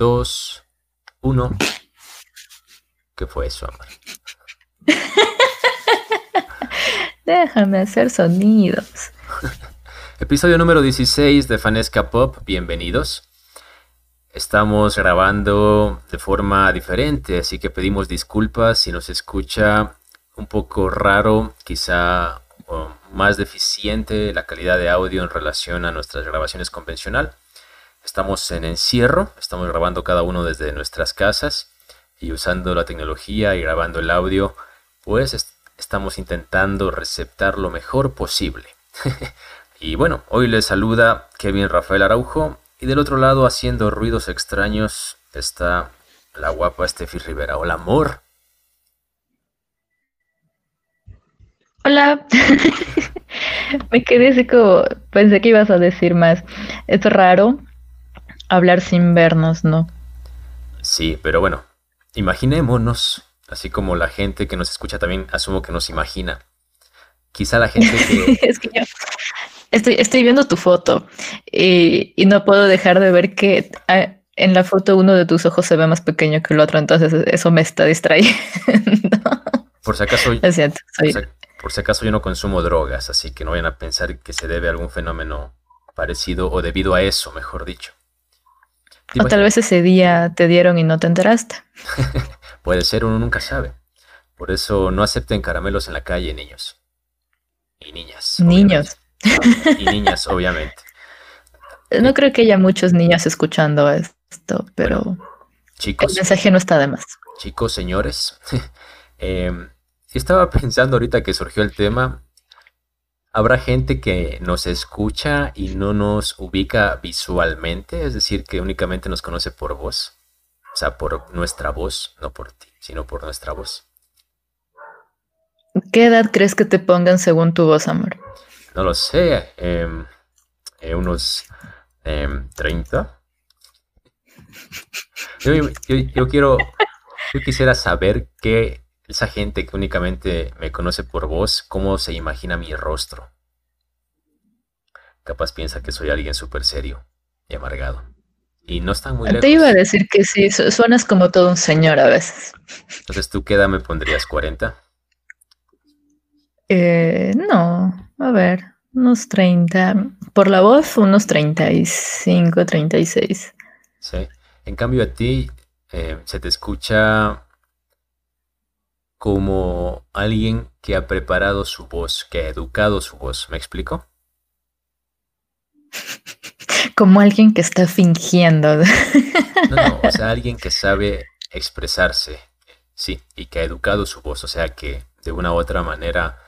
2, 1. ¿Qué fue eso, amor? Déjame hacer sonidos. Episodio número 16 de Fanesca Pop, bienvenidos. Estamos grabando de forma diferente, así que pedimos disculpas si nos escucha un poco raro, quizá más deficiente la calidad de audio en relación a nuestras grabaciones convencional. Estamos en encierro, estamos grabando cada uno desde nuestras casas y usando la tecnología y grabando el audio, pues estamos intentando receptar lo mejor posible. y bueno, hoy les saluda Kevin Rafael Araujo y del otro lado haciendo ruidos extraños está la guapa Steffi Rivera. Hola, amor. Hola. Me quedé así como, pensé que ibas a decir más. Es raro hablar sin vernos, ¿no? Sí, pero bueno, imaginémonos, así como la gente que nos escucha también asumo que nos imagina. Quizá la gente que... es que yo estoy, estoy viendo tu foto y, y no puedo dejar de ver que ah, en la foto uno de tus ojos se ve más pequeño que el otro, entonces eso me está distrayendo. Por si acaso... Por si acaso yo no consumo drogas, así que no vayan a pensar que se debe a algún fenómeno parecido o debido a eso, mejor dicho. O tal vez ese día te dieron y no te enteraste. Puede ser, uno nunca sabe. Por eso no acepten caramelos en la calle, niños. Y niñas. Niños. Y niñas, obviamente. No creo que haya muchos niños escuchando esto, pero chicos, el mensaje no está de más. Chicos, señores, eh, estaba pensando ahorita que surgió el tema, habrá gente que nos escucha y no nos ubica visualmente, es decir, que únicamente nos conoce por voz, o sea, por nuestra voz, no por ti, sino por nuestra voz. ¿Qué edad crees que te pongan según tu voz, amor? No lo sé, em, eh, unos 30. Em, yo, yo quiero, yo quisiera saber qué esa gente que únicamente me conoce por voz, ¿cómo se imagina mi rostro? Capaz piensa que soy alguien súper serio y amargado. Y no están muy lejos. Te iba a decir que sí, suenas como todo un señor a veces. Entonces, ¿tú qué edad me pondrías? ¿40? Eh, no, a ver, unos 30. Por la voz, unos 35, 36. Sí. En cambio, a ti eh, se te escucha como alguien que ha preparado su voz, que ha educado su voz. ¿Me explico? Como alguien que está fingiendo. No, no, o sea, alguien que sabe expresarse, sí, y que ha educado su voz, o sea, que de una u otra manera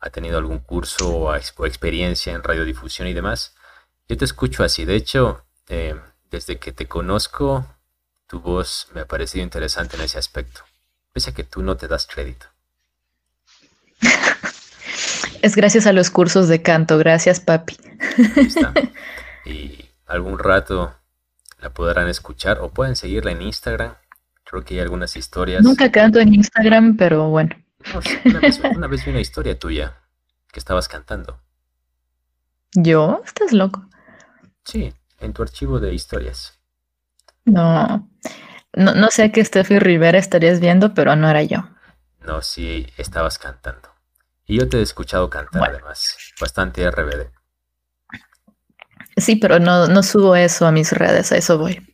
ha tenido algún curso o, experiencia en radiodifusión y demás. Yo te escucho así, de hecho, eh, desde que te conozco, tu voz me ha parecido interesante en ese aspecto pese a que tú no te das crédito. Es gracias a los cursos de canto, gracias papi. está. Y algún rato la podrán escuchar o pueden seguirla en Instagram. Creo que hay algunas historias. Nunca canto en Instagram, pero bueno. una, vez, una vez vi una historia tuya que estabas cantando. ¿Yo? ¿Estás loco? Sí, en tu archivo de historias. No, no, no sé qué Steffi Rivera estarías viendo, pero no era yo. No, sí, estabas cantando. Y yo te he escuchado cantar además, bastante RBD. Sí, pero no, no subo eso a mis redes, a eso voy.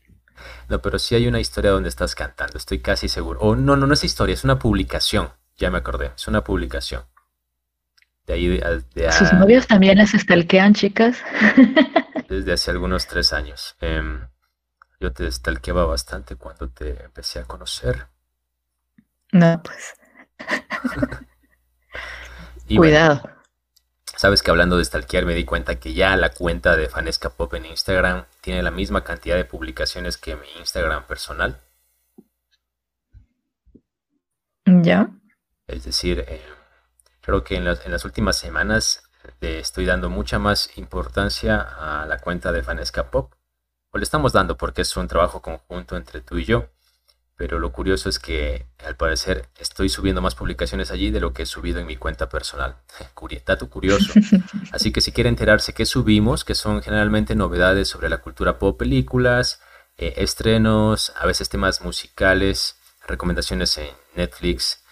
No, pero sí hay una historia donde estás cantando, estoy casi seguro. O no, no, no es historia, es una publicación. Ya me acordé, es una publicación. De ahí de, ¿Sus novios también las stalkean, chicas? Desde hace algunos tres años. Em, yo te stalkeaba bastante cuando te empecé a conocer. No, pues. Cuidado. Sabes que hablando de stalkear me di cuenta que ya la cuenta de Fanesca Pop en Instagram tiene la misma cantidad de publicaciones que mi Instagram personal. Ya. Es decir, eh, creo que en las, en las últimas semanas le estoy dando mucha más importancia a la cuenta de Fanesca Pop o le estamos dando porque es un trabajo conjunto entre tú y yo. Pero lo curioso es que al parecer estoy subiendo más publicaciones allí de lo que he subido en mi cuenta personal. Dato curioso. Así que si quiere enterarse qué subimos, que son generalmente novedades sobre la cultura pop, películas, eh, estrenos, a veces temas musicales, recomendaciones en Netflix,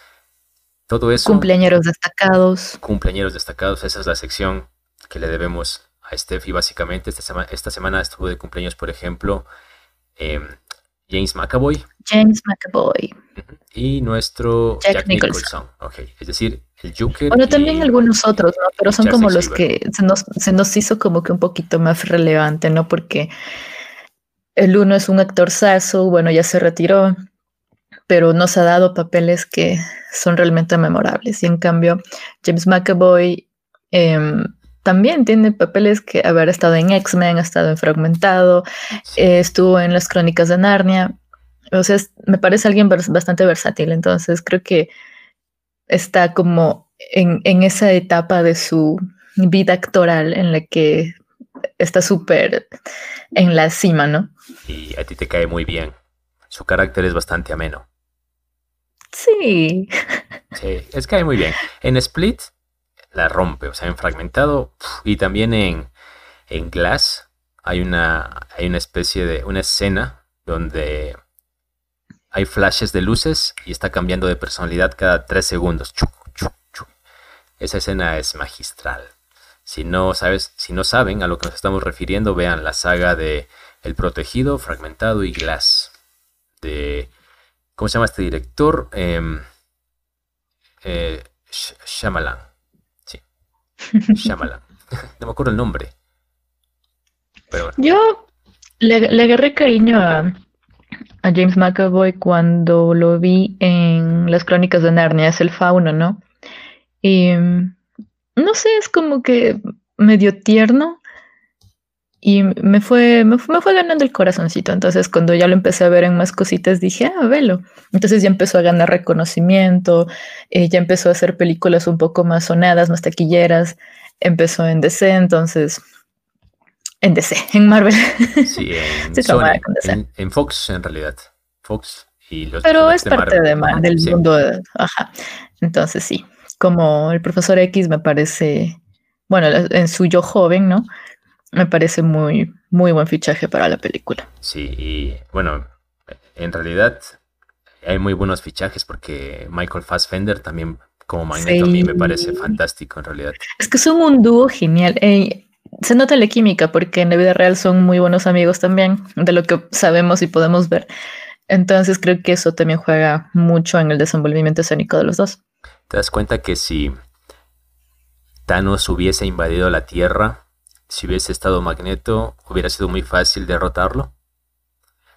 todo eso. Cumpleañeros destacados. Cumpleañeros destacados, esa es la sección que le debemos a Steffi básicamente. Esta, esta semana estuvo de cumpleaños, por ejemplo, em, James McAvoy. James McAvoy. Y nuestro Jack, Nicholson. Es decir, el Joker. Bueno, también algunos otros, ¿no? Pero son como los que se nos, se nos hizo como que un poquito más relevante, ¿no? Porque el uno es un actor saso, bueno, ya se retiró, pero nos ha dado papeles que son realmente memorables. Y en cambio, James McAvoy em, también tiene papeles que haber estado en X-Men, ha estado en Fragmentado, eh, estuvo en las Crónicas de Narnia. O sea, me parece alguien bastante versátil. Entonces creo que está como en, esa etapa de su vida actoral en la que está súper en la cima, ¿no? Y a ti te cae muy bien. Su carácter es bastante ameno. Sí. Sí, es que cae muy bien. En Split la rompe, o sea, en Fragmentado y también en, en Glass hay una, hay una especie de, una escena donde hay flashes de luces y está cambiando de personalidad cada tres segundos. Esa escena es magistral. Si no sabes, si no saben a lo que nos estamos refiriendo, vean la saga de El Protegido, Fragmentado y Glass. De. ¿Cómo se llama este director? Eh, eh. Shyamalan. no me acuerdo el nombre. Yo le, agarré cariño a, James McAvoy cuando lo vi en las crónicas de Narnia, es el fauno, ¿no? Y no sé, es como que medio tierno y me fue, me fue, me fue, ganando el corazoncito. Entonces, cuando ya lo empecé a ver en más cositas, dije, ah, velo. Entonces ya empezó a ganar reconocimiento, eh, ya empezó a hacer películas un poco más sonadas, más taquilleras. Empezó en DC, entonces. En DC, en Marvel. Sí, en, en, Fox, en realidad. Fox y los. Pero es parte de del mundo. De, ajá. Entonces, sí. Como el profesor X me parece. Bueno, en su yo joven, ¿no? Me parece muy, muy buen fichaje para la película. Sí, y bueno, en realidad hay muy buenos fichajes porque Michael Fassbender también como Magneto a mí me parece fantástico en realidad. Es que son un dúo genial. se nota la química porque en la vida real son muy buenos amigos también, de lo que sabemos y podemos ver. Entonces creo que eso también juega mucho en el desenvolvimiento escénico de los dos. ¿Te das cuenta que si Thanos hubiese invadido la Tierra, si hubiese estado Magneto, hubiera sido muy fácil derrotarlo.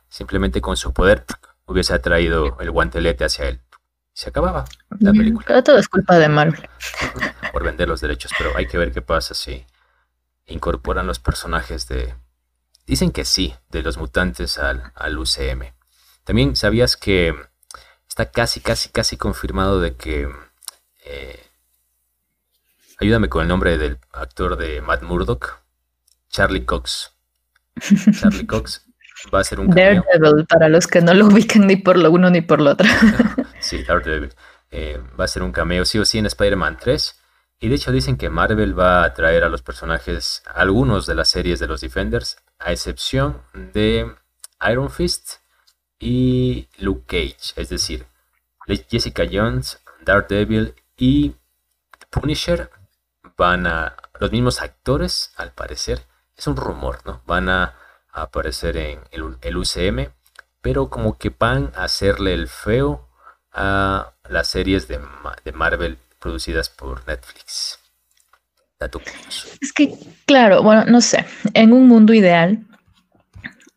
Simplemente con su poder hubiese atraído el guantelete hacia él. Se acababa la película. Pero todo es culpa de Marvel. Por vender los derechos, pero hay que ver qué pasa si incorporan los personajes de... Dicen que sí, de los mutantes al, al UCM. También sabías que está casi, casi, casi confirmado de que eh, Ayúdame con el nombre del actor de Matt Murdock. Charlie Cox. Charlie Cox va a ser un cameo. Daredevil, para los que no lo ubican ni por lo uno ni por lo otro. sí, Daredevil. Eh, va a ser un cameo sí o sí en Spider-Man 3. Y de hecho dicen que Marvel va a traer a los personajes, algunos de las series de los Defenders, a excepción de Iron Fist y Luke Cage. Es decir, Jessica Jones, Daredevil y Punisher van a, los mismos actores, al parecer, es un rumor, ¿no? Van a, aparecer en el, UCM, pero como que van a hacerle el feo a las series de, de Marvel producidas por Netflix. Es que, claro, bueno, no sé, en un mundo ideal,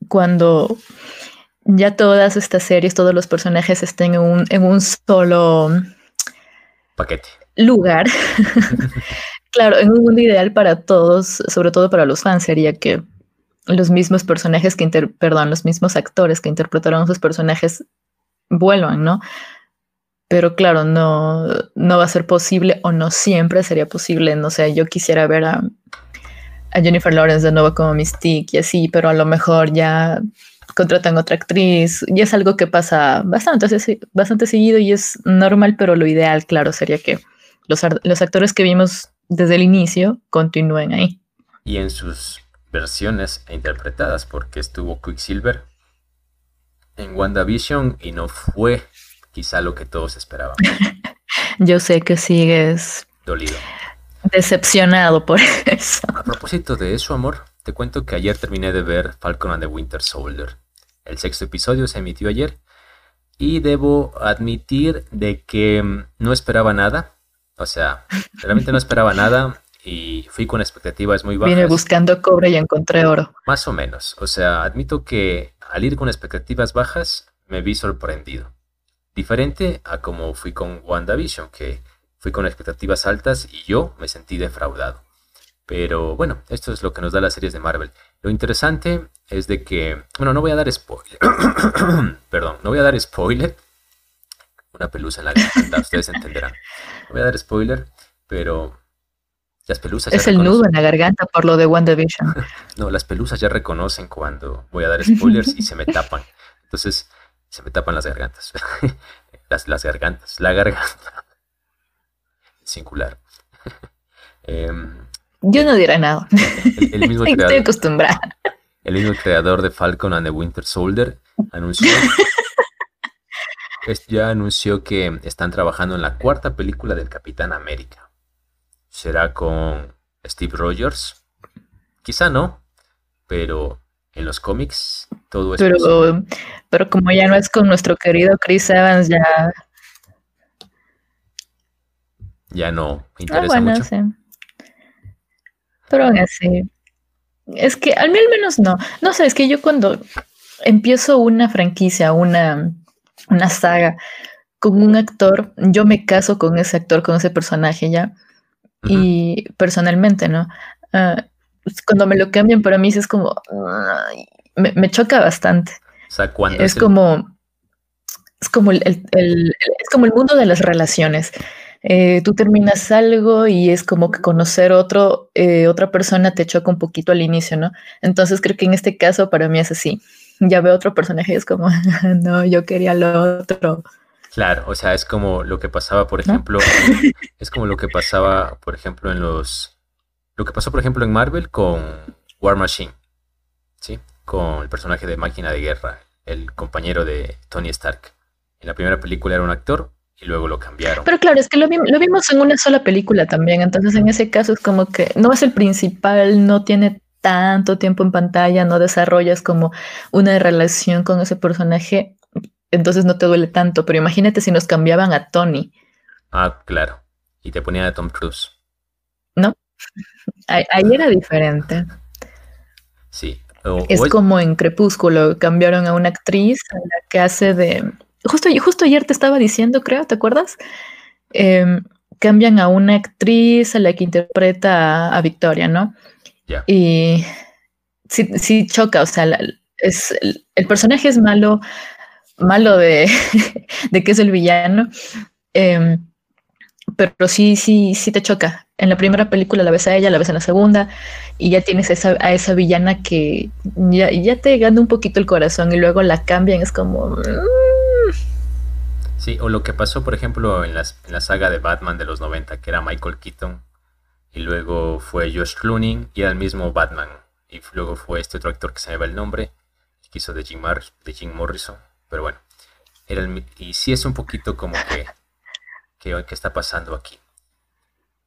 cuando ya todas estas series, todos los personajes estén en un, en un solo paquete lugar, Claro, en un mundo ideal para todos, sobre todo para los fans, sería que los mismos personajes que inter perdón, los mismos actores que interpretaron a sus personajes vuelvan, ¿no? Pero claro, no, no va a ser posible o no siempre sería posible. No sé, yo quisiera ver a, Jennifer Lawrence de nuevo como Mystique y así, pero a lo mejor ya contratan otra actriz y es algo que pasa bastante, bastante seguido y es normal, pero lo ideal, claro, sería que los actores que vimos desde el inicio continúen ahí. Y en sus versiones e interpretadas, porque estuvo Quicksilver, en WandaVision y no fue quizá lo que todos esperaban. Yo sé que sigues dolido. Decepcionado por eso. A propósito de eso, amor, te cuento que ayer terminé de ver Falcon and the Winter Soldier. El sexto episodio se emitió ayer y debo admitir de que mm, no esperaba nada. O sea, realmente no esperaba nada y fui con expectativas muy bajas. Vine buscando cobre y encontré oro. Más o menos. O sea, admito que al ir con expectativas bajas me vi sorprendido. Diferente a como fui con WandaVision, que fui con expectativas altas y yo me sentí defraudado. Pero bueno, esto es lo que nos da las series de Marvel. Lo interesante es de que, bueno, no voy a dar spoiler. Perdón, no voy a dar spoiler. Una pelusa en la garganta, ustedes entenderán. No voy a dar spoiler, pero las pelusas. Es el nudo en la garganta por lo de WandaVision. no, las pelusas ya reconocen cuando voy a dar spoilers y se me tapan. Entonces, se me tapan las gargantas. las, las gargantas, la garganta. Singular. Em, Yo no diré nada. El, mismo creador, Estoy acostumbrada. El mismo creador de Falcon and the Winter Soldier anunció. Ya anunció que están trabajando en la cuarta película del Capitán América. ¿Será con Steve Rogers? Quizá no, pero en los cómics todo es pero, pero como ya no es con nuestro querido Chris Evans, ya. Ya no interesa ah, bueno, mucho. Sí. Pero así. Es que al menos no. No sé, es que yo cuando empiezo una franquicia, una, una saga con un actor, yo me caso con ese actor, con ese personaje ya. Y personalmente, ¿no? Pues, cuando me lo cambian para mí es como, me, choca bastante. O sea, cuando es, como, es como el, es como el mundo de las relaciones. Eh, tú terminas algo y es como que conocer otro, eh, otra persona te choca un poquito al inicio, ¿no? Entonces creo que en este caso para mí es así. Ya veo otro personaje y es como, no, yo quería lo otro. Claro, o sea, es como lo que pasaba, por ejemplo, es como lo que pasaba, por ejemplo, en los, lo que pasó, por ejemplo, en Marvel con War Machine, ¿sí? Con el personaje de Máquina de Guerra, el compañero de Tony Stark. En la primera película era un actor y luego lo cambiaron. Pero claro, es que lo, vimos en una sola película también, entonces en ese caso es como que no es el principal, no tiene tanto tiempo en pantalla, no desarrollas como una relación con ese personaje, entonces no te duele tanto, pero imagínate si nos cambiaban a Tony. Ah, claro, y te ponían a Tom Cruise. No, ahí, era diferente. Sí. es como en Crepúsculo, cambiaron a una actriz a la que hace de justo, justo ayer te estaba diciendo, creo, ¿te acuerdas? Em, cambian a una actriz a la que interpreta a, Victoria, ¿no? Y sí, sí, choca, o sea, es, el, personaje es malo, malo de, de que es el villano, em, pero sí, sí, sí te choca. En la primera película la ves a ella, la ves en la segunda, y ya tienes a esa villana que ya, ya te gana un poquito el corazón y luego la cambian, es como... Mm, Sí, o lo que pasó, por ejemplo, en, las, en la saga de Batman de los 90, que era Michael Keaton, y luego fue Josh Clooney, y era el mismo Batman, y luego fue este otro actor que se me va el nombre, que hizo de Jim, de Jim Morrison, pero bueno, era el, y sí es un poquito como que, que, que está pasando aquí.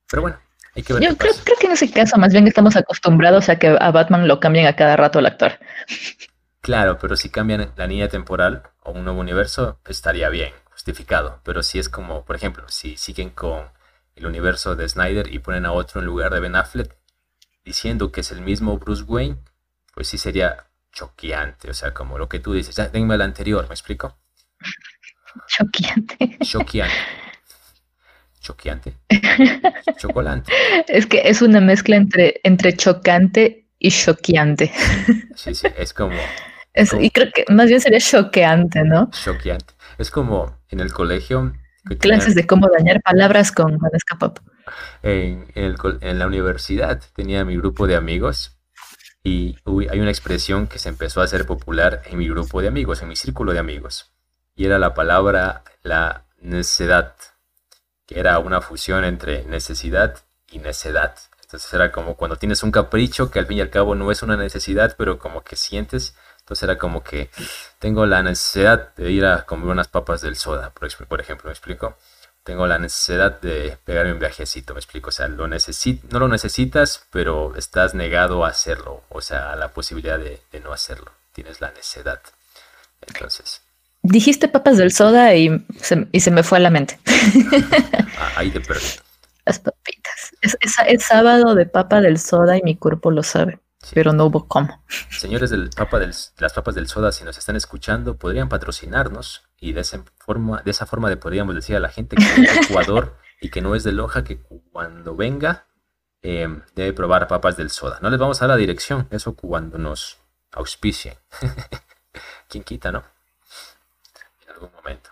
Pero bueno, hay que ver. Yo creo, creo, que en ese caso más bien estamos acostumbrados a que a Batman lo cambien a cada rato el actor. Claro, pero si cambian la línea temporal o un nuevo universo, estaría bien justificado, pero si es como, por ejemplo, si siguen con el universo de Snyder y ponen a otro en lugar de Ben Affleck, diciendo que es el mismo Bruce Wayne, pues sí sería choqueante, o sea, como lo que tú dices, ya denme el anterior, ¿me explico? Choqueante. Choqueante. Choqueante. Chocolante. Es que es una mezcla entre, entre chocante y choqueante. Sí, sí, es como, Y creo que más bien sería choqueante, ¿no? Choqueante. Es como en el colegio. Clases de cómo dañar palabras con Vanesca Pop. En, en, la universidad tenía mi grupo de amigos y hay una expresión que se empezó a hacer popular en mi grupo de amigos, en mi círculo de amigos. Y era la palabra la necedad, que era una fusión entre necesidad y necedad. Entonces era como cuando tienes un capricho que al fin y al cabo no es una necesidad, pero como que sientes Entonces era como que tengo la necesidad de ir a comer unas papas del soda, por ejemplo, ¿me explico? Tengo la necesidad de pegarme un viajecito, ¿me explico? O sea, lo no lo necesitas, pero estás negado a hacerlo, o sea, a la posibilidad de, no hacerlo. Tienes la necesidad. Entonces. Dijiste papas del soda y se, y se me fue a la mente. Ah, ahí te perdí. Las papitas. Es, es sábado de papa del soda y mi cuerpo lo sabe pero no hubo cómo. Señores del Papa del, las papas del soda, si nos están escuchando, podrían patrocinarnos y de esa forma, de esa forma le podríamos decir a la gente que es de Ecuador y que no es de Loja que cuando venga em, debe probar papas del soda. No les vamos a dar la dirección, eso cuando nos auspicien. ¿Quién quita, no? En algún momento.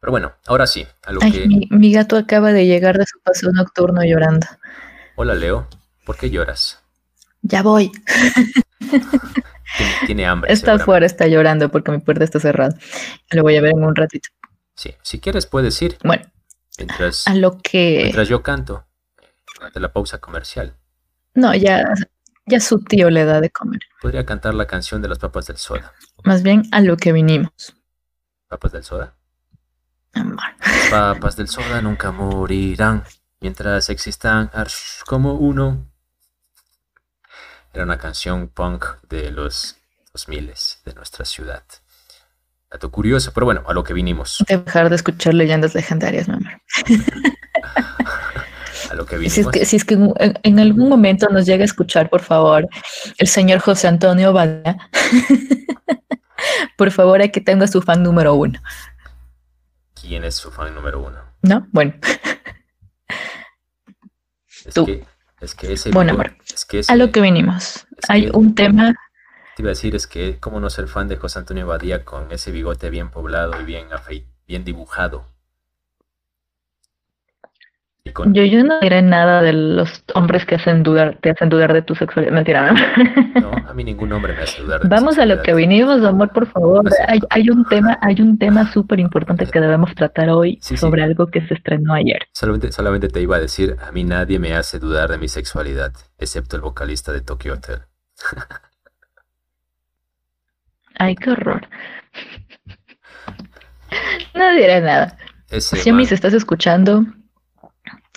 Pero bueno, ahora sí, a lo que... Mi, mi gato acaba de llegar de su paseo nocturno llorando. Hola Leo, ¿por qué lloras? Ya voy. Tiene, hambre. Está afuera, está llorando porque mi puerta está cerrada. Lo voy a ver en un ratito. Sí, si quieres puedes ir. Bueno. Mientras, a lo que... mientras yo canto, durante la pausa comercial. No, ya, ya su tío le da de comer. Podría cantar la canción de las papas del soda. Más bien a lo que vinimos. ¿Papas del soda? Las papas del soda nunca morirán mientras existan como uno era una canción punk de los 2000 de nuestra ciudad. Dato curioso, pero bueno, a lo que vinimos. Dejar de escuchar leyendas legendarias, mi amor. a lo que vinimos. Si es que, en, algún momento nos llega a escuchar, por favor, el señor José Antonio Valla. por favor, aquí tengo a su fan número uno. ¿Quién es su fan número uno? No, bueno. Tú. Es que ese bueno, amor, a lo que venimos. Hay un tema. Te iba a decir, es que, ¿cómo no ser fan de José Antonio Badía con ese bigote bien poblado y bien, bien dibujado? Yo, yo no diré nada de los hombres que hacen dudar, te hacen dudar de tu sexualidad. Mentira, ¿no? a mí ningún hombre me hace dudar. Vamos a lo que vinimos, amor, por favor. hay, hay, un tema, hay un tema súper importante que debemos tratar hoy sobre algo que se estrenó ayer. Solamente, solamente te iba a decir, a mí nadie me hace dudar de mi sexualidad, excepto el vocalista de Tokyo Hotel. Ay, qué horror. no diré nada. si a mí se estás escuchando,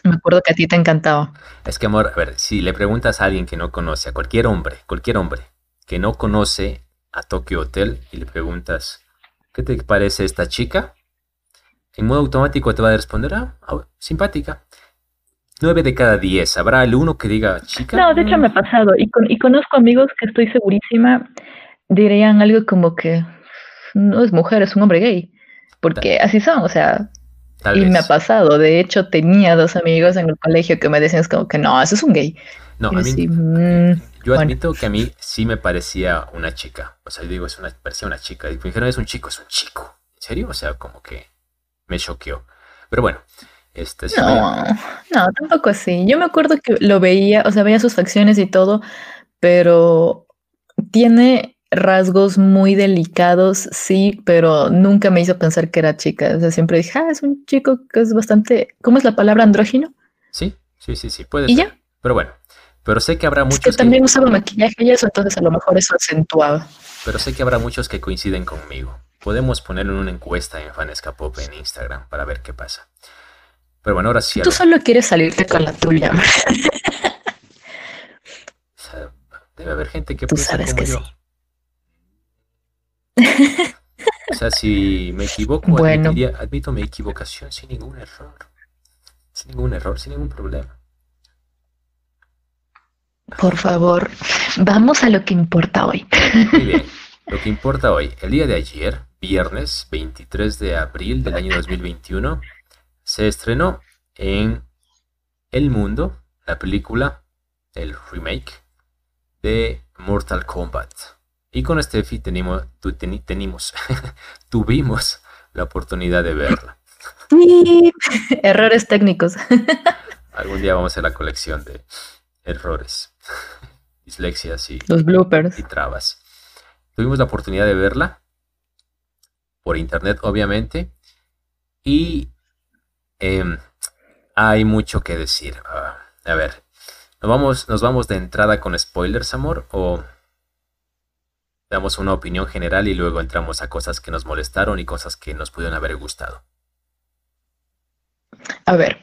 me acuerdo que a ti te encantaba. Es que, amor, a ver, si le preguntas a alguien que no conoce, a cualquier hombre, cualquier hombre, que no conoce a Tokyo Hotel y le preguntas, ¿qué te parece esta chica? En modo automático te va a responder, ah, ah simpática. Nueve de cada diez. ¿Habrá el uno que diga chica? No, de hecho me ha pasado. Y, y conozco amigos que estoy segurísima dirían algo como que no es mujer, es un hombre gay. Porque así son, o sea, y me ha pasado, de hecho tenía dos amigos en el colegio que me decían es como que no, eso es un gay. No, a mí, mm, yo admito que a mí sí me parecía una chica. O sea, yo digo, es una, parecía una chica. Y me dijeron, es un chico, es un chico. ¿En serio? O sea, como que me choqueó. Pero bueno, este No, no, tampoco así. Yo me acuerdo que lo veía, o sea, veía sus facciones y todo, pero tiene rasgos muy delicados, sí, pero nunca me hizo pensar que era chica. O sea, siempre dije, ah, es un chico que es bastante. ¿Cómo es la palabra andrógino? Sí, sí, sí, sí, puede ¿Y ser. ya? Pero bueno, pero sé que habrá muchos. que también usaba maquillaje y eso, entonces a lo mejor eso acentuaba. Pero sé que habrá muchos que coinciden conmigo. Podemos ponerlo en una encuesta en Fanesca Pop en Instagram para ver qué pasa. Pero bueno, ahora sí. Tú solo quieres salirte con la tuya. debe haber gente que Tú sabes que sí. O sea, si me equivoco, admito mi equivocación sin ningún error. Sin ningún error, sin ningún problema. Por favor, vamos a lo que importa hoy. Muy bien, lo que importa hoy. El día de ayer, viernes 23 de abril del año 2021, se estrenó en El Mundo la película, el remake de Mortal Kombat. Y con Steffi tenemos, tenemos, tuvimos la oportunidad de verla. Errores técnicos. Algún día vamos a hacer la colección de errores, dislexias y, Los bloopers. y trabas. Tuvimos la oportunidad de verla por internet, obviamente. Y em, hay mucho que decir. Ah, a ver, ¿nos vamos, ¿nos vamos de entrada con spoilers, amor? ¿O damos una opinión general y luego entramos a cosas que nos molestaron y cosas que nos pudieron haber gustado. A ver.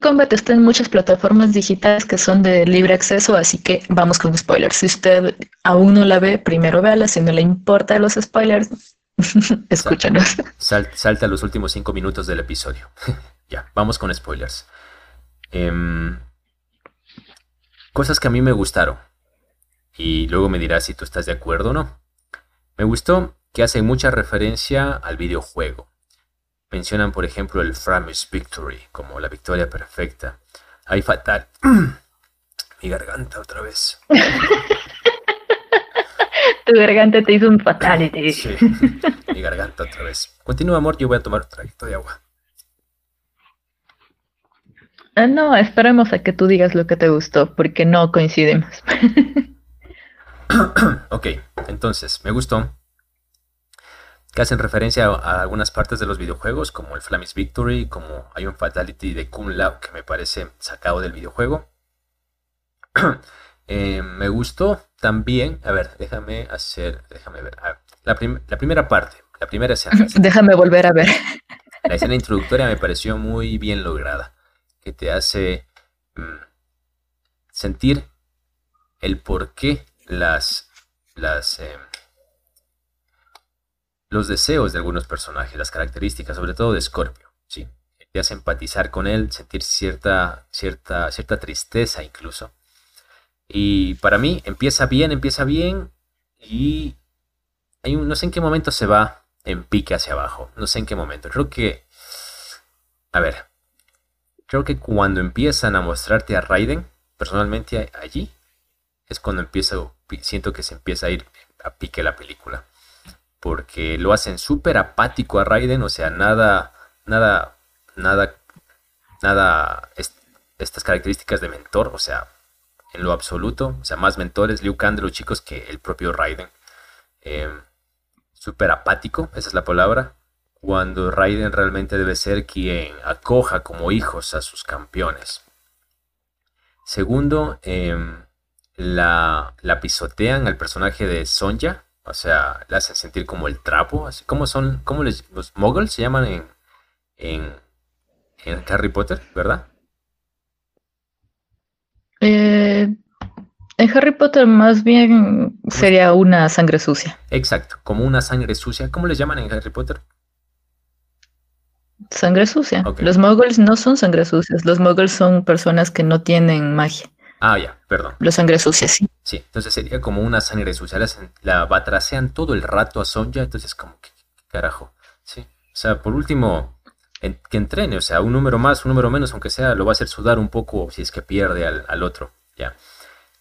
Combat está en muchas plataformas digitales que son de libre acceso, así que vamos con spoilers. Si usted aún no la ve, primero véala. Si no le importa los spoilers, escúchanos. salta los últimos cinco minutos del episodio. ya, vamos con spoilers. Em, cosas que a mí me gustaron. Y luego me dirás si tú estás de acuerdo o no. Me gustó que hace mucha referencia al videojuego. Mencionan, por ejemplo, el Framus Victory como la victoria perfecta. Hay fatal. Mi garganta otra vez. tu garganta te hizo un fatality. Sí, mi garganta otra vez. Continúa, amor, yo voy a tomar un traguito de agua. Ah, no, esperemos a que tú digas lo que te gustó, porque no coincidimos. ok, entonces, me gustó que hacen referencia a, algunas partes de los videojuegos, como el Flamish Victory, como hay un Fatality de Kung Lao que me parece sacado del videojuego. Eh, me gustó también, a ver, déjame hacer, déjame ver, la, primera parte, la primera escena. Déjame volver a ver. La escena introductoria me pareció muy bien lograda, que te hace mm, sentir el por qué las, em, los deseos de algunos personajes, las características, sobre todo de Scorpio, ¿sí? Te hace empatizar con él, sentir cierta, cierta, cierta tristeza incluso. Y para mí empieza bien, empieza bien y hay no sé en qué momento se va en pique hacia abajo, no sé en qué momento. Creo que, a ver, creo que cuando empiezan a mostrarte a Raiden, personalmente allí, es cuando empiezo, siento que se empieza a ir a pique la película porque lo hacen súper apático a Raiden, o sea, nada, nada, nada, nada, estas características de mentor, o sea, en lo absoluto, o sea, más mentores, Liu Kang de los chicos que el propio Raiden. Em, súper apático, esa es la palabra, cuando Raiden realmente debe ser quien acoja como hijos a sus campeones. Segundo, em, la, la pisotean al personaje de Sonja, o sea, le hacen sentir como el trapo, así como son, como les, los muggles se llaman en, en, en Harry Potter, ¿verdad? Eh, en Harry Potter más bien sería una sangre sucia. Exacto, como una sangre sucia. ¿Cómo les llaman en Harry Potter? Sangre sucia. Los muggles no son sangre sucias. Los muggles son personas que no tienen magia. Ah, ya, perdón. La sangre sucia, sí. Sí, entonces sería como una sangre sucia. La, la batracean todo el rato a Sonja, entonces como, ¿qué, carajo? Sí. O sea, por último, que entrene, o sea, un número más, un número menos, aunque sea, lo va a hacer sudar un poco si es que pierde al, otro. Ya.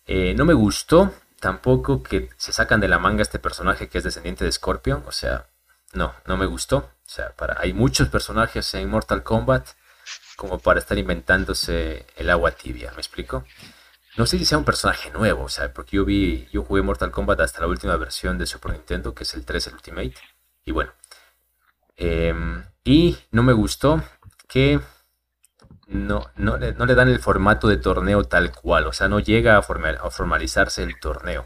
Eh, no me gustó tampoco que se sacan de la manga este personaje que es descendiente de Scorpion. O sea, no, no me gustó. O sea, para, hay muchos personajes en Mortal Kombat como para estar inventándose el agua tibia, ¿me explico? No sé si sea un personaje nuevo, o sea, porque yo vi, yo jugué Mortal Kombat hasta la última versión de Super Nintendo, que es el 3, el Ultimate. Y bueno. Em, y no me gustó que no, no, no, le dan el formato de torneo tal cual, o sea, no llega a, a formalizarse el torneo.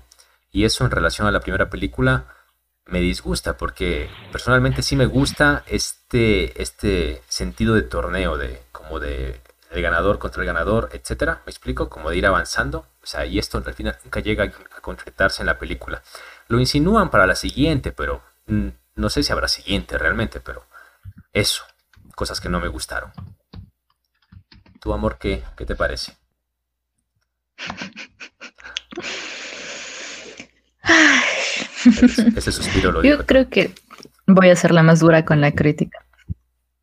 Y eso en relación a la primera película me disgusta, porque personalmente sí me gusta este, este sentido de torneo, de como de el ganador contra el ganador, etcétera. ¿Me explico? Como de ir avanzando. O sea, y esto al final nunca llega a concretarse en la película. Lo insinúan para la siguiente, pero mm, no sé si habrá siguiente realmente, pero eso, cosas que no me gustaron. ¿Tu amor qué, qué te parece? Ese, suspiro lo Yo creo que voy a ser la más dura con la crítica.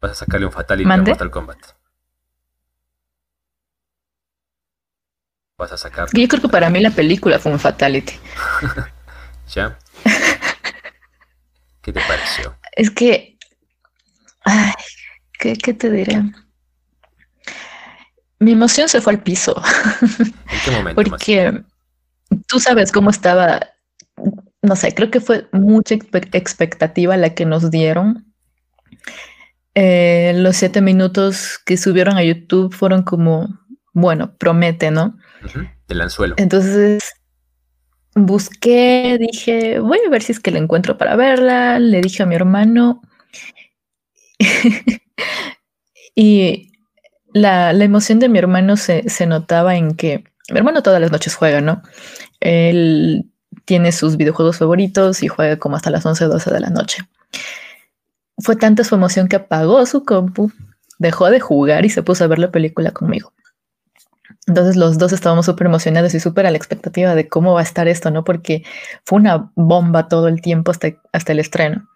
Vas a sacarle un fatality a Mortal Kombat. Vas a sacar. Yo creo que para mí la película fue un fatality. ¿Ya? ¿Qué te pareció? Es que. Ay, ¿qué, te diré? Mi emoción se fue al piso. ¿En qué momento? Porque tú sabes cómo estaba. No sé, creo que fue mucha expectativa la que nos dieron. Eh, los siete minutos que subieron a YouTube fueron como, bueno, promete, ¿no? del anzuelo. Entonces, busqué, dije, voy a ver si es que la encuentro para verla. Le dije a mi hermano. y la, emoción de mi hermano se, se, notaba en que mi hermano todas las noches juega, ¿no? Él tiene sus videojuegos favoritos y juega como hasta las 11 o 12 de la noche. Fue tanta su emoción que apagó su compu, dejó de jugar y se puso a ver la película conmigo. Entonces los dos estábamos súper emocionados y súper a la expectativa de cómo va a estar esto, ¿no? Porque fue una bomba todo el tiempo hasta, el estreno.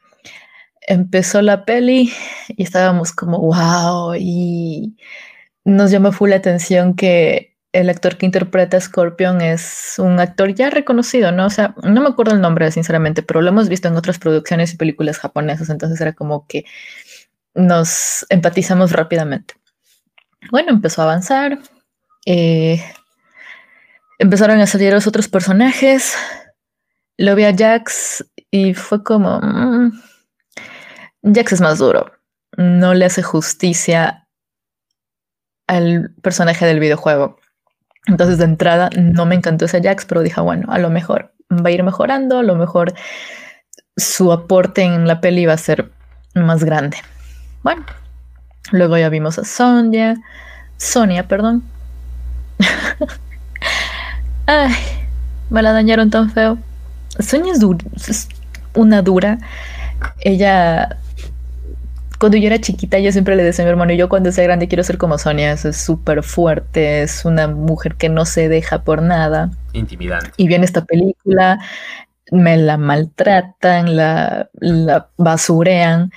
Empezó la peli y estábamos como, wow, y nos llamó full la atención que el actor que interpreta Scorpion es un actor ya reconocido, ¿no? O sea, no me acuerdo el nombre, sinceramente, pero lo hemos visto en otras producciones y películas japonesas, entonces era como que nos empatizamos rápidamente. Bueno, empezó a avanzar, eh, empezaron a salir los otros personajes. Lo vi a Jax y fue como. Mm, Jax es más duro. No le hace justicia al personaje del videojuego. Entonces, de entrada, no me encantó ese Jax, pero dije, bueno, a lo mejor va a ir mejorando, a lo mejor su aporte en la peli va a ser más grande. Bueno, luego ya vimos a Sonia, Sonia, perdón, Ay, me la dañaron tan feo. Sonia es, es una dura. Ella, cuando yo era chiquita, yo siempre le decía a mi hermano, yo cuando sea grande quiero ser como Sonia. Es súper fuerte, es una mujer que no se deja por nada. Intimidante. Y viene esta película, me la maltratan, la, la basurean.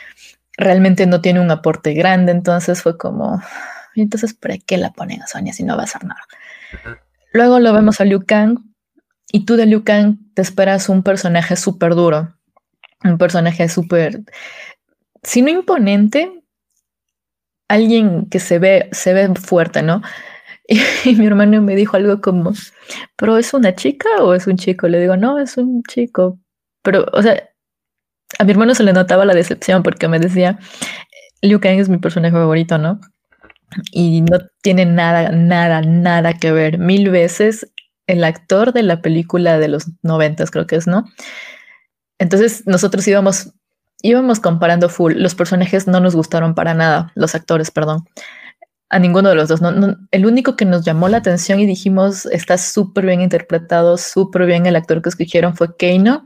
Realmente no tiene un aporte grande, entonces fue como, entonces, ¿para qué la ponen a Sonia si no va a hacer nada? Luego lo vemos a Liu Kang y tú de Liu Kang te esperas un personaje súper duro, un personaje súper, si no imponente, alguien que se ve, se ve fuerte, ¿no? Y, mi hermano me dijo algo como, ¿pero es una chica o es un chico? Le digo, no, es un chico. Pero, o sea, a mi hermano se le notaba la decepción porque me decía, Liu Kang es mi personaje favorito, ¿no? Y no tiene nada, nada, nada que ver. Mil veces el actor de la película de los noventas, creo que es, ¿no? Entonces nosotros íbamos, íbamos comparando full. Los personajes no nos gustaron para nada, los actores, perdón. A ninguno de los dos. No, el único que nos llamó la atención y dijimos está súper bien interpretado, súper bien el actor que escogieron fue Keino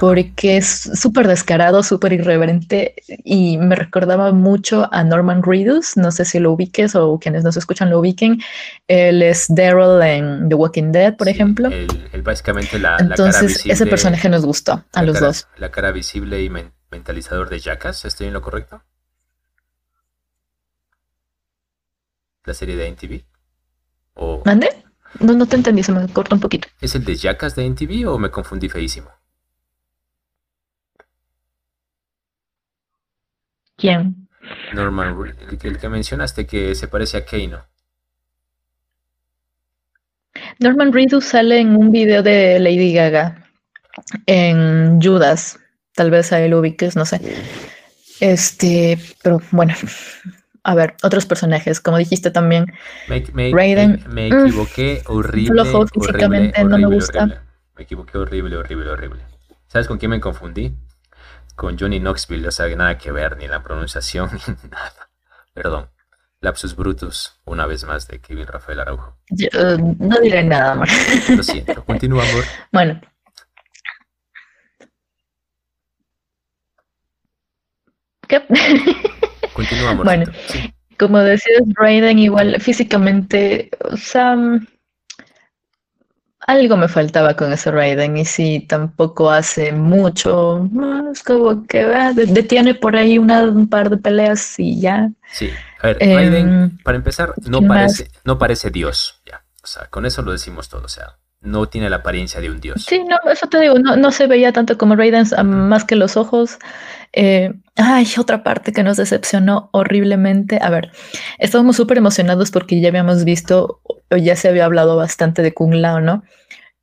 porque es súper descarado, súper irreverente y me recordaba mucho a Norman Reedus, no sé si lo ubiques o quienes nos escuchan lo ubiquen, él es Daryl en The Walking Dead, por ejemplo. Él, básicamente la, Entonces, la cara ese personaje nos gustó a los dos. La cara visible y mentalizador de Jackass, ¿estoy en lo correcto? La serie de NTV. ¿O... ¿Mande? No, no te entendí, se me cortó un poquito. ¿Es el de Jackass de NTV o me confundí feísimo? ¿Quién? Norman, el, que mencionaste que se parece a Keino. Norman Reedus sale en un video de Lady Gaga en Judas. Tal vez a él ubiques, no sé. Este, pero bueno, a ver, otros personajes, como dijiste también. Raiden. Me, mm, equivoqué horrible. físicamente no me gusta. Me equivoqué horrible, horrible, horrible. ¿Sabes con quién me confundí? Con Johnny Knoxville, o sea, nada que ver, ni la pronunciación, ni nada. Perdón. Lapsus Brutus, una vez más, de Kevin Rafael Araujo. Eh, no diré nada, amor. Lo siento. Continúa, amor. Bueno. ¿Qué? Continúa, amor. Bueno, como decías, Raiden igual físicamente, o sea, algo me faltaba con ese Raiden y si tampoco hace mucho, es como que ah, detiene por ahí una, un par de peleas y ya. Sí, a ver, Raiden, em, para empezar, no parece, no parece Dios, ya, o sea, con eso lo decimos todo, o sea, no tiene la apariencia de un dios. Sí, no, eso te digo, no, no se veía tanto como Raiden, más que los ojos. Eh, ay, otra parte que nos decepcionó horriblemente. A ver, estábamos súper emocionados porque ya habíamos visto, o ya se había hablado bastante de Kung Lao, ¿no?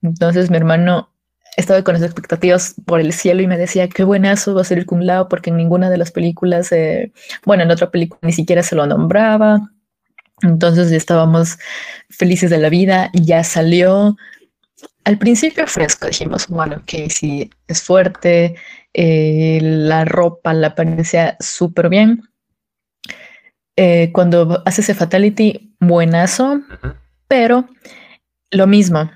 Entonces mi hermano estaba con las expectativas por el cielo y me decía, qué buenazo va a ser el Lao, porque en ninguna de las películas, eh, bueno, en otra película ni siquiera se lo nombraba. Entonces ya estábamos felices de la vida, ya salió. al principio fresco, dijimos, bueno, que sí, es fuerte, eh, la ropa, la apariencia súper bien. Eh, cuando hace ese fatality, buenazo, pero lo mismo.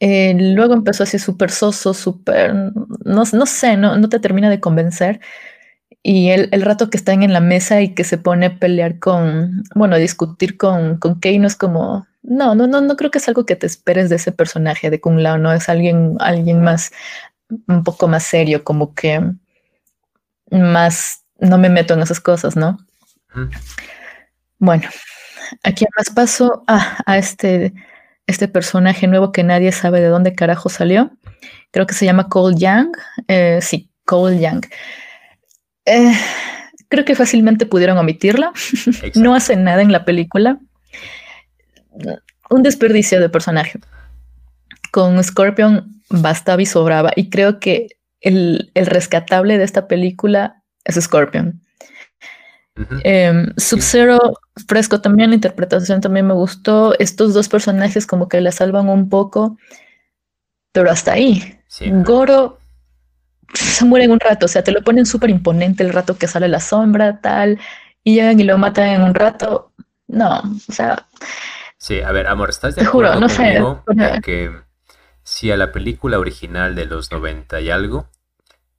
Eh, luego empezó así súper soso, súper, no, no, sé, no, no te termina de convencer. Y el, el, rato que están en la mesa y que se pone a pelear con, bueno, a discutir con, con Kei no es como, no, no, no, no creo que es algo que te esperes de ese personaje de Kung Lao, no es alguien, alguien más, un poco más serio, como que más, no me meto en esas cosas, ¿no? Bueno, aquí más paso a, a este, este personaje nuevo que nadie sabe de dónde carajo salió. Creo que se llama Cole Young. Eh, sí, Cole Young. Eh, creo que fácilmente pudieron omitirla. no hace nada en la película. Un desperdicio de personaje. Con Scorpion bastaba y sobraba. Y creo que el, el rescatable de esta película es Scorpion. Em, Sub-Zero, fresco también, la interpretación también me gustó. Estos dos personajes como que la salvan un poco, pero hasta ahí. Goro se muere en un rato, o sea, te lo ponen súper imponente el rato que sale la sombra, tal, y llegan y lo matan en un rato. No, o sea. Sí, a ver, amor, ¿estás de acuerdo no sé, que si a la película original de los 90 y algo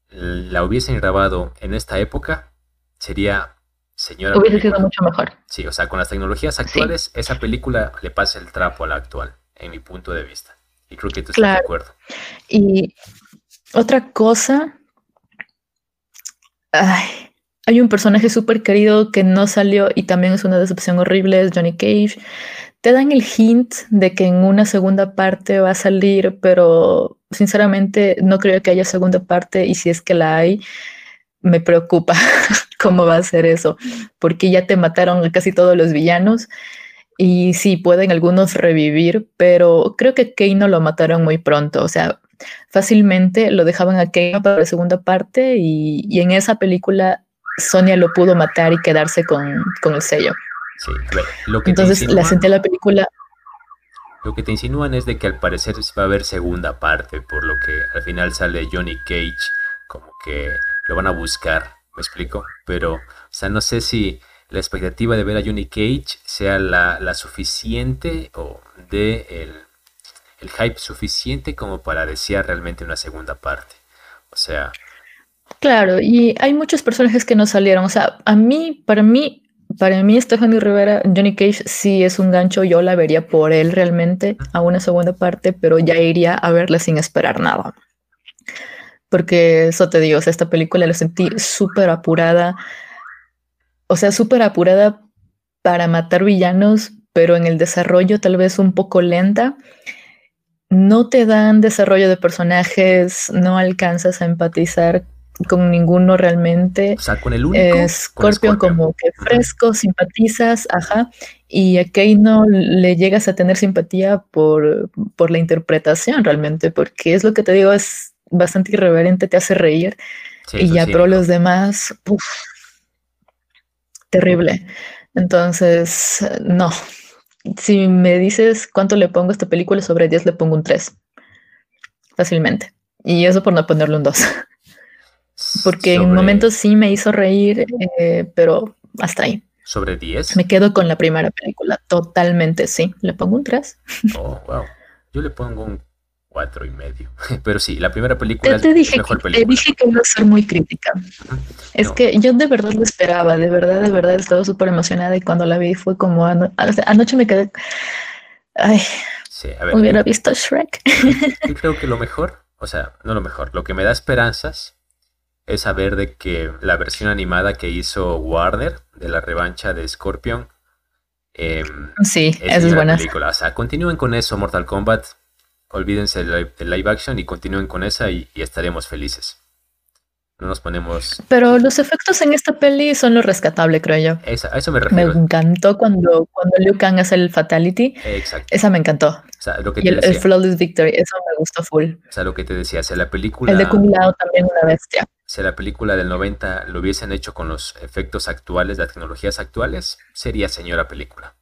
la hubiesen grabado en esta época, sería señora. Hubiese sido mucho mejor. Sí, o sea, con las tecnologías actuales, esa película le pasa el trapo a la actual, en mi punto de vista. Y creo que tú estás de acuerdo. Y otra cosa, hay un personaje súper querido que no salió y también es una decepción horrible, es Johnny Cage. Te dan el hint de que en una segunda parte va a salir, pero sinceramente no creo que haya segunda parte y si es que la hay, me preocupa cómo va a ser eso, porque ya te mataron a casi todos los villanos y sí, pueden algunos revivir, pero creo que Keino lo mataron muy pronto, o sea, fácilmente lo dejaban a Keino para la segunda parte y, en esa película Sonia lo pudo matar y quedarse con, el sello. Sí, lo que Entonces la senté la película. Lo que te insinúan es de que al parecer va a haber segunda parte, por lo que al final sale Johnny Cage como que lo van a buscar, me explico, pero, o sea, no sé si la expectativa de ver a Johnny Cage sea la, suficiente o de el, el, hype suficiente como para desear realmente una segunda parte. O sea... Claro, y hay muchos personajes que no salieron. O sea, a mí, para mí, para mí, Stephanie Rivera, Johnny Cage sí es un gancho, yo la vería por él realmente a una segunda parte, pero ya iría a verla sin esperar nada porque eso te digo, o sea, esta película la sentí súper apurada, o sea, súper apurada para matar villanos, pero en el desarrollo tal vez un poco lenta. No te dan desarrollo de personajes, no alcanzas a empatizar con ninguno realmente. O sea, con el único. Scorpion, como que fresco, simpatizas, ajá. Y a no le llegas a tener simpatía por, por la interpretación realmente, porque es lo que te digo, es bastante irreverente, te hace reír. y ya, pero los demás, terrible. Entonces, no. Si me dices cuánto le pongo a esta película, sobre 10 le pongo un 3. Fácilmente. Y eso por no ponerle un 2. Porque en momentos sí me hizo reír, eh, pero hasta ahí. ¿Sobre 10? Me quedo con la primera película, totalmente, sí. Le pongo un 3. Oh, wow. Yo le pongo un cuatro y medio. Pero sí, la primera película te, dije mejor que, película. Te dije que iba a ser muy crítica. Es que yo de verdad lo esperaba, de verdad, de verdad estaba súper emocionada y cuando la vi fue como anoche me quedé. Ay, sí, a ver, hubiera visto Shrek. Yo creo que lo mejor, o sea, no lo mejor, lo que me da esperanzas es saber de que la versión animada que hizo Warner de la revancha de Scorpion. Eh, sí, esa es buena. Película. O sea, continúen con eso, Mortal Kombat olvídense del live, action y continúen con esa y, estaremos felices. No nos ponemos. Pero los efectos en esta peli son lo rescatable, creo yo. Esa, a eso me refiero. Me encantó cuando, cuando Liu Kang hace el Fatality. Exacto. Esa me encantó. y el, Flawless Victory, eso me gustó full. O sea, lo que te decía, si la película. El de Kung Lao también una bestia. Si la película del 90 lo hubiesen hecho con los efectos actuales, las tecnologías actuales, sería señora película.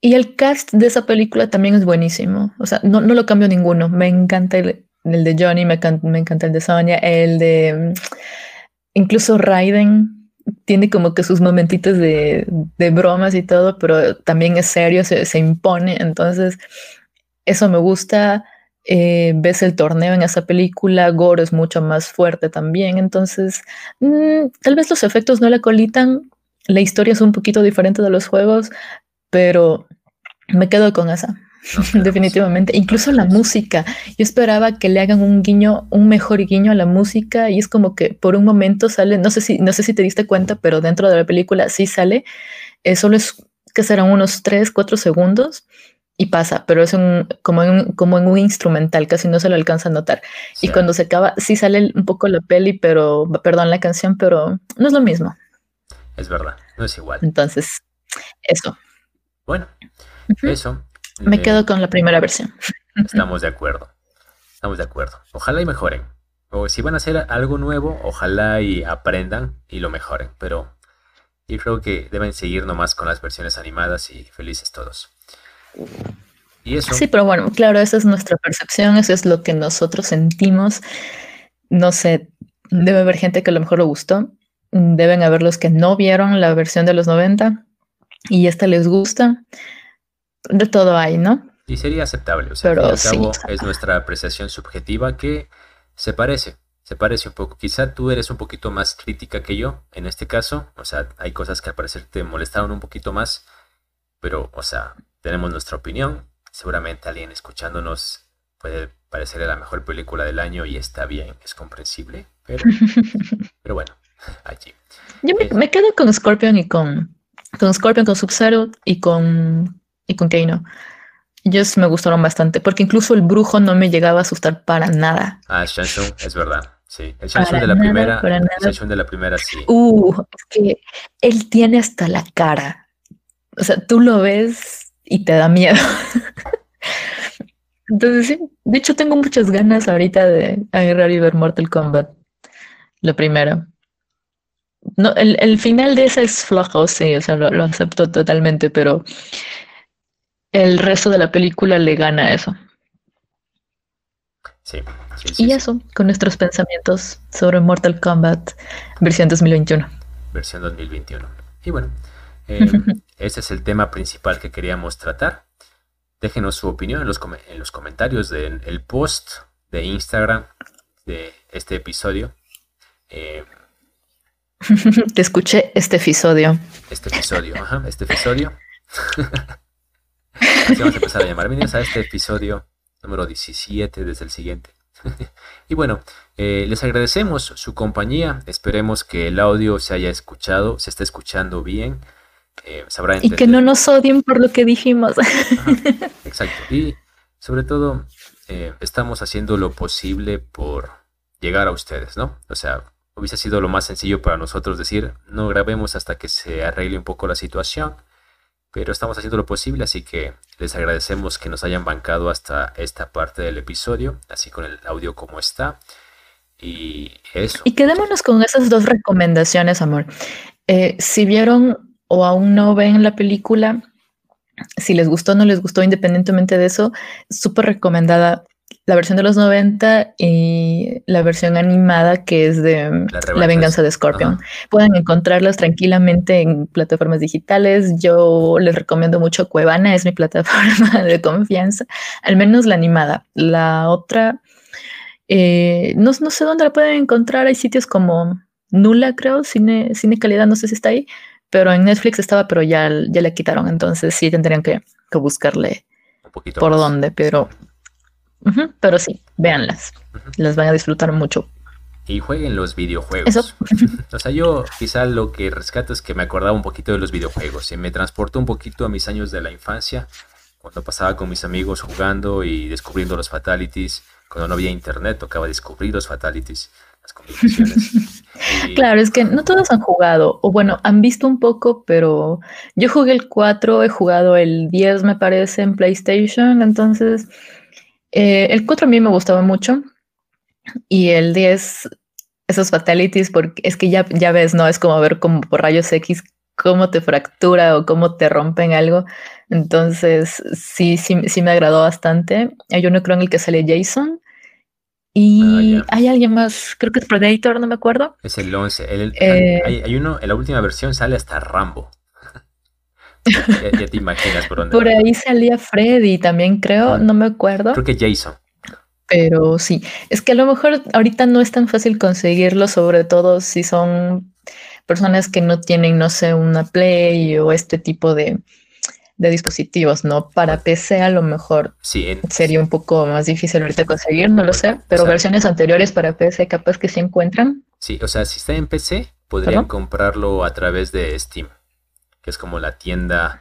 Y el cast de esa película también es buenísimo. O sea, no, no lo cambio ninguno. Me encanta el, el de Johnny, me, me, encanta el de Sonia, el de... Incluso Raiden tiene como que sus momentitos de, de bromas y todo, pero también es serio, se, se impone. Entonces, eso me gusta. Eh, ves el torneo en esa película, Gore es mucho más fuerte también, entonces mmm, tal vez los efectos no le colitan, la historia es un poquito diferente de los juegos, pero me quedo con esa. Definitivamente. Incluso la música. Yo esperaba que le hagan un guiño, un mejor guiño a la música y es como que por un momento sale, no sé si, no sé si te diste cuenta, pero dentro de la película sí sale. Eh, solo es que serán unos 3, 4 segundos y pasa, pero es un, como, en un, como en un instrumental, casi no se lo alcanza a notar. Sí. Y cuando se acaba, sí sale un poco la peli, pero, perdón, la canción, pero no es lo mismo. Es verdad, no es igual. Entonces, eso. Bueno, uh -huh. eso. Me eh, quedo con la primera versión. Estamos de acuerdo. Estamos de acuerdo. Ojalá y mejoren. O si van a hacer algo nuevo, ojalá y aprendan y lo mejoren. Pero yo creo que deben seguir nomás con las versiones animadas y felices todos. Y eso. Sí, pero bueno, claro, esa es nuestra percepción, eso es lo que nosotros sentimos. No sé, debe haber gente que a lo mejor le gustó, deben haber los que no vieron la versión de los 90 y esta les gusta. De todo hay, ¿no? Y sería aceptable. O sea, Pero, al cabo sí. es nuestra apreciación subjetiva que se parece, se parece un poco. Quizá tú eres un poquito más crítica que yo en este caso. O sea, hay cosas que al parecer te molestaron un poquito más. Pero, o sea, tenemos nuestra opinión. Seguramente alguien escuchándonos puede parecerle la mejor película del año y está bien, es comprensible. Pero, pero bueno, allí. Yo me, me, quedo con Scorpion y con, con Scorpion, con Sub-Zero y con, y con Kano. Ellos me gustaron bastante, porque incluso el brujo no me llegaba a asustar para nada. Ah, Shansung, es verdad. Sí, el Shansung de la nada, primera, el de la primera sí. Uh, es que él tiene hasta la cara. O sea, tú lo ves y te da miedo. Entonces, sí, de hecho tengo muchas ganas ahorita de agarrar y ver Mortal Kombat. Lo primero. No, el, el final de esa es flojo, sí, o sea, lo, lo, acepto totalmente, pero el resto de la película le gana eso. Sí, sí, sí y eso, con nuestros pensamientos sobre Mortal Kombat versión 2021. Versión 2021. Y bueno, eh, ese es el tema principal que queríamos tratar. Déjenos su opinión en los, en los comentarios del el post de Instagram de este episodio. Eh, Te escuché este episodio. Este episodio, ajá, este episodio. Así vamos a empezar a llamar. Bienvenidos a este episodio número 17 desde el siguiente. y bueno, eh, les agradecemos su compañía. Esperemos que el audio se haya escuchado, se esté escuchando bien. Eh, sabrá y que no nos odien por lo que dijimos. Ajá, exacto. Y sobre todo, eh, estamos haciendo lo posible por llegar a ustedes, ¿no? O sea, hubiese sido lo más sencillo para nosotros decir, no grabemos hasta que se arregle un poco la situación, pero estamos haciendo lo posible, así que les agradecemos que nos hayan bancado hasta esta parte del episodio, así con el audio como está. Y eso. Y quedémonos con esas dos recomendaciones, amor. Eh, si vieron o aún no ven la película, si les gustó o no les gustó, independientemente de eso, súper recomendada la versión de los 90 y la versión animada que es de La, la venganza de Scorpion. Ajá. Pueden encontrarlas tranquilamente en plataformas digitales. Yo les recomiendo mucho Cuevana, es mi plataforma de confianza, al menos la animada. La otra, eh, no, no, sé dónde la pueden encontrar. Hay sitios como Nula, creo, Cine, Cine Calidad, no sé si está ahí, pero en Netflix estaba, pero ya, ya la quitaron. Entonces sí tendrían que, que buscarle por más. dónde, pero Uh -huh, pero sí, véanlas. Uh -huh. Las van a disfrutar mucho. Y jueguen los videojuegos. Eso. o sea, yo quizá lo que rescato es que me acordaba un poquito de los videojuegos. Y me transportó un poquito a mis años de la infancia, cuando pasaba con mis amigos jugando y descubriendo los fatalities. Cuando no había internet, tocaba descubrir los fatalities, y... Claro, es que no todos han jugado, o bueno, han visto un poco, pero yo jugué el 4, he jugado el 10, me parece, en PlayStation, entonces eh, el 4 a mí me gustaba mucho y el 10, esos fatalities, porque es que ya, ya ves, ¿no? Es como ver como por rayos X cómo te fractura o cómo te rompen algo. Entonces, sí, sí, sí me agradó bastante. Hay uno creo en el que sale Jason. Y ah, hay alguien más, creo que es Predator, no me acuerdo. Es el 11. Eh, hay, uno, en la última versión sale hasta Rambo. Ya, te imaginas por dónde. Por ahí salía Freddy también, creo, ah, no me acuerdo. Creo que Jason. Pero sí, es que a lo mejor ahorita no es tan fácil conseguirlo, sobre todo si son personas que no tienen, no sé, una Play o este tipo de, dispositivos, ¿no? Para PC a lo mejor sería un poco más difícil ahorita conseguir, no lo sé, pero versiones anteriores para PC capaz que se encuentran. Sí, o sea, si está en PC, podrían comprarlo a través de Steam, que es como la tienda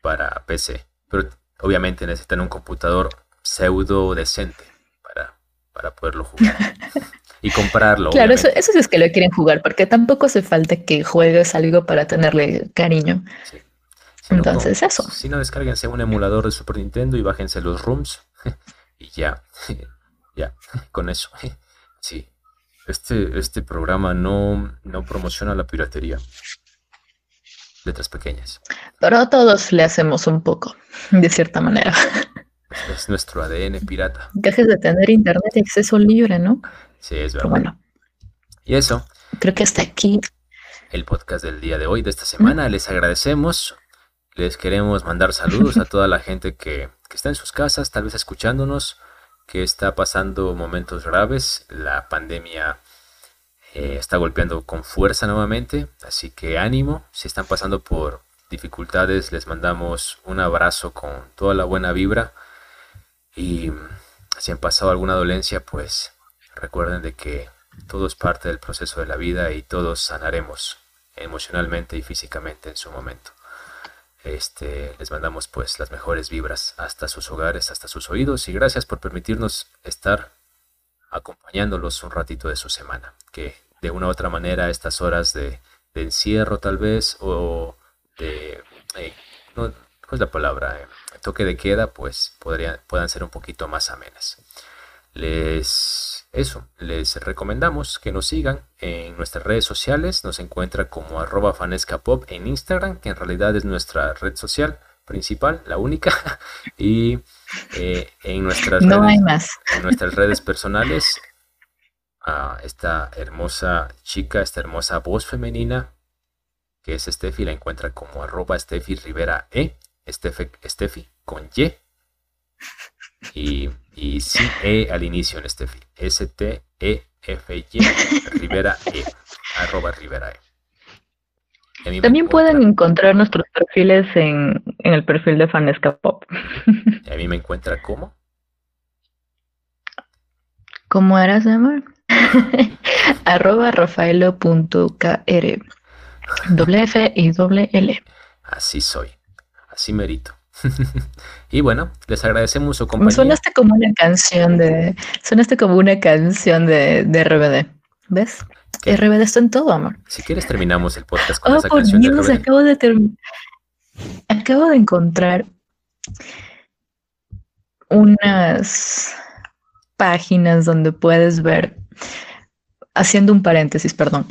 para PC, pero obviamente necesitan un computador pseudo decente para, para poderlo jugar. y comprarlo. Claro, eso, eso, es que lo quieren jugar, porque tampoco hace falta que juegues algo para tenerle cariño. Entonces, eso. Si no, descárguense un emulador de Super Nintendo y bájense los rooms y ya, ya, con eso. Sí, este, este programa no, no promociona la piratería. Letras pequeñas. Pero todos le hacemos un poco, de cierta manera. Es nuestro ADN pirata. Dejes de tener internet y acceso libre, ¿no? Sí, es verdad. bueno. Y eso. Creo que hasta aquí. El podcast del día de hoy, de esta semana. Les agradecemos. Les queremos mandar saludos a toda la gente que, está en sus casas, tal vez escuchándonos, que está pasando momentos graves. La pandemia eh, está golpeando con fuerza nuevamente. Así que ánimo. Si están pasando por dificultades, les mandamos un abrazo con toda la buena vibra. Y si han pasado alguna dolencia, pues Recuerden de que todo es parte del proceso de la vida y todos sanaremos emocionalmente y físicamente en su momento. Este, les mandamos pues las mejores vibras hasta sus hogares, hasta sus oídos y gracias por permitirnos estar acompañándolos un ratito de su semana. Que de una u otra manera estas horas de, encierro tal vez o de... Eh, no, es la palabra? Eh, toque de queda pues podrían, puedan ser un poquito más amenas. Les eso, les recomendamos que nos sigan en nuestras redes sociales. Nos encuentra como arroba fanescapop en Instagram, que en realidad es nuestra red social principal, la única. y eh, en, nuestras redes, en nuestras redes personales, a esta hermosa chica, esta hermosa voz femenina, que es Steffi, la encuentra como arroba Steffi Rivera E, Steffi con Y. Y y sí E al inicio en este S-T-E-F-Y Rivera E. Arroba Rivera E. También pueden encontrar nuestros perfiles en, el perfil de Fanesca Pop. ¿Y a mí me encuentra cómo? ¿Cómo eras, amor? arroba rafaelo.kr doble F y doble L. Así soy. Así merito. y bueno, les agradecemos su compañía. Sonaste como una canción de. Sonaste como una canción de, de RBD. ¿Ves? RBD está en todo, amor. Si quieres, terminamos el podcast con oh, esa canción de RBD. Acabo de, acabo de encontrar unas páginas donde puedes ver, haciendo un paréntesis, perdón.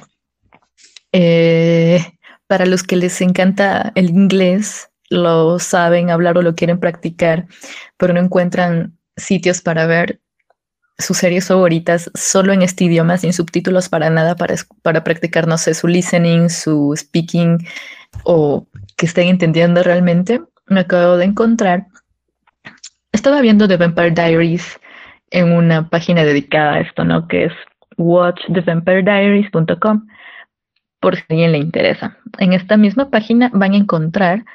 Eh, para los que les encanta el inglés, lo saben hablar o lo quieren practicar, pero no encuentran sitios para ver sus series favoritas solo en este idioma, sin subtítulos para nada, para, para practicar, no sé, su listening, su speaking o que estén entendiendo realmente, me acabo de encontrar. Estaba viendo The Vampire Diaries en una página dedicada a esto, ¿no? Que es watchthevampiredairies.com, por si alguien le interesa. En esta misma página van a encontrar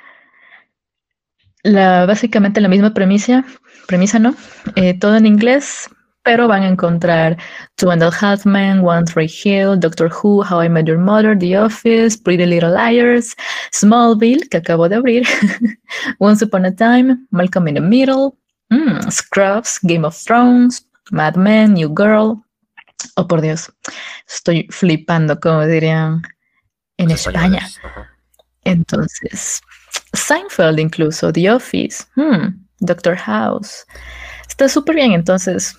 básicamente la misma premisa, premisa ¿no? Eh, todo en inglés, pero van a encontrar a Half Men, One Tree Hill, Doctor Who, How I Met Your Mother, The Office, Pretty Little Liars, Smallville, que acabo de abrir, Once Upon a Time, Malcolm in the Middle, mm, Scrubs, Game of Thrones, Mad Men, New Girl. Oh, por Dios, estoy flipando, como dirían en España. Entonces, Seinfeld incluso, The Office, hmm, Doctor House. Está súper bien, entonces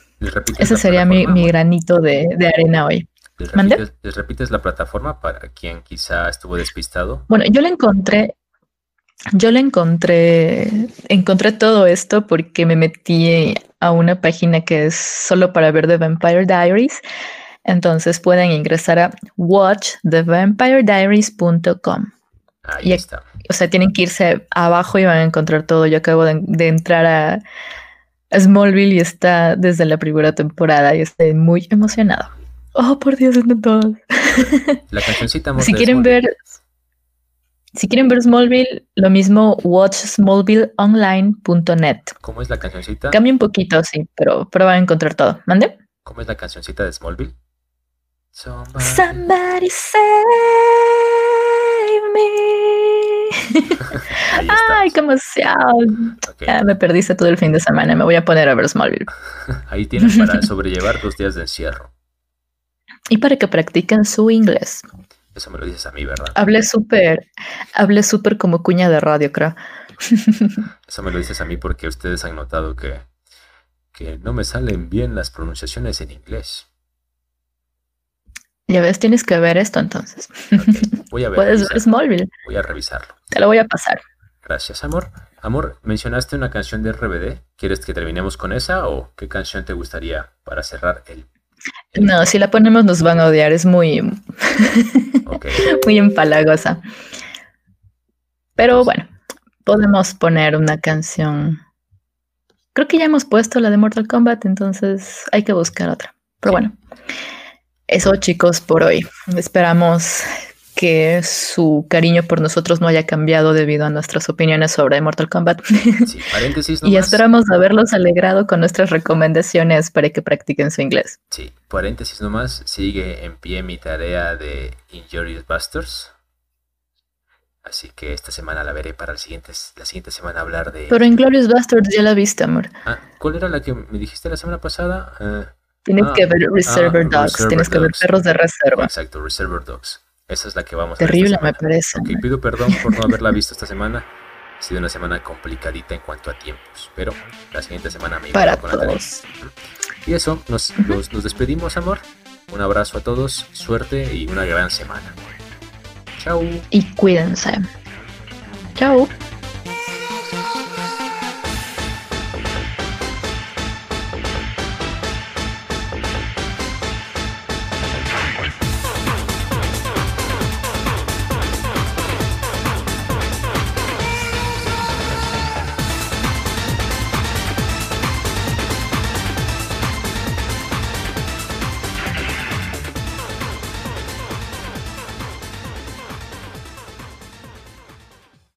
ese sería mi, granito de, arena hoy. ¿Les repites, la plataforma para quien quizá estuvo despistado? Bueno, yo le encontré, yo le encontré, encontré todo esto porque me metí a una página que es solo para ver The Vampire Diaries. Entonces pueden ingresar a watchthevampirediaries.com. Ahí está. O sea, tienen que irse abajo y van a encontrar todo. Yo acabo de, entrar a, Smallville y está desde la primera temporada y estoy muy emocionado. Oh, por Dios, están todos. La cancioncita Si quieren ver. Si quieren ver Smallville, lo mismo watchsmallvilleonline.net. ¿Cómo es la cancioncita? Cambia un poquito, sí, pero, pero van a encontrar todo. ¿Mande? ¿Cómo es la cancioncita de Smallville? Somebody, save me. Ay, qué emoción. me perdiste todo el fin de semana. Me voy a poner a ver Smallville. Ahí tienes para sobrellevar dos días de encierro. Y para que practiquen su inglés. Eso me lo dices a mí, ¿verdad? Hablé súper, hablé súper como cuña de radio, creo. Eso me lo dices a mí porque ustedes han notado que, que no me salen bien las pronunciaciones en inglés. Ya ves, tienes que ver esto entonces. Voy a ver. Puedes ver Smallville. Voy a revisarlo. Te lo voy a pasar. Gracias, amor. Amor, mencionaste una canción de RBD. ¿Quieres que terminemos con esa o qué canción te gustaría para cerrar el... No, si la ponemos nos van a odiar. Es muy... muy empalagosa. Pero bueno, podemos poner una canción... Creo que ya hemos puesto la de Mortal Kombat, entonces hay que buscar otra. Pero bueno. Eso chicos por hoy. Esperamos que su cariño por nosotros no haya cambiado debido a nuestras opiniones sobre Mortal Kombat. Sí, paréntesis y esperamos haberlos alegrado con nuestras recomendaciones para que practiquen su inglés. Sí, paréntesis nomás, sigue en pie mi tarea de Injurious Busters. Así que esta semana la veré para el siguiente, la siguiente semana hablar de... Pero Inglorious Bastards ya la viste, amor. Ah, ¿Cuál era la que me dijiste la semana pasada? Uh, Tienes ah, que ver Reservoir ah, Dogs, tienes que ver Perros de Reserva. Exacto, Reservoir Dogs. Esa es la que vamos Terrible, a ver. Terrible, me parece. Ok, pido perdón por no haberla visto esta semana. Ha sido una semana complicadita en cuanto a tiempos, pero la siguiente semana me Para con todos. Y eso, nos, nos despedimos, amor. Un abrazo a todos, suerte y una gran semana. Chao. Y cuídense. Chao.